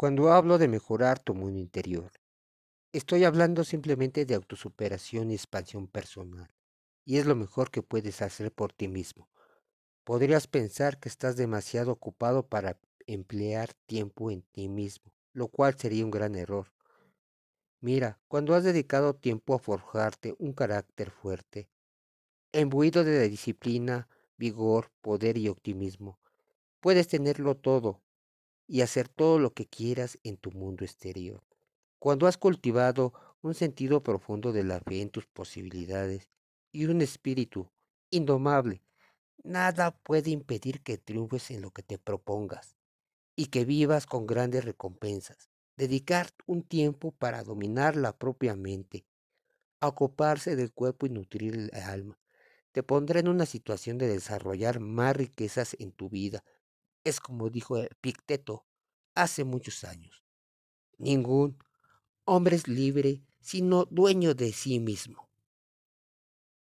Cuando hablo de mejorar tu mundo interior, estoy hablando simplemente de autosuperación y expansión personal. Y es lo mejor que puedes hacer por ti mismo. Podrías pensar que estás demasiado ocupado para emplear tiempo en ti mismo, lo cual sería un gran error. Mira, cuando has dedicado tiempo a forjarte un carácter fuerte, imbuido de disciplina, vigor, poder y optimismo, puedes tenerlo todo y hacer todo lo que quieras en tu mundo exterior. Cuando has cultivado un sentido profundo de la fe en tus posibilidades y un espíritu indomable, nada puede impedir que triunfes en lo que te propongas y que vivas con grandes recompensas. Dedicar un tiempo para dominar la propia mente, ocuparse del cuerpo y nutrir el alma, te pondrá en una situación de desarrollar más riquezas en tu vida. Es como dijo Picteto hace muchos años. Ningún hombre es libre sino dueño de sí mismo.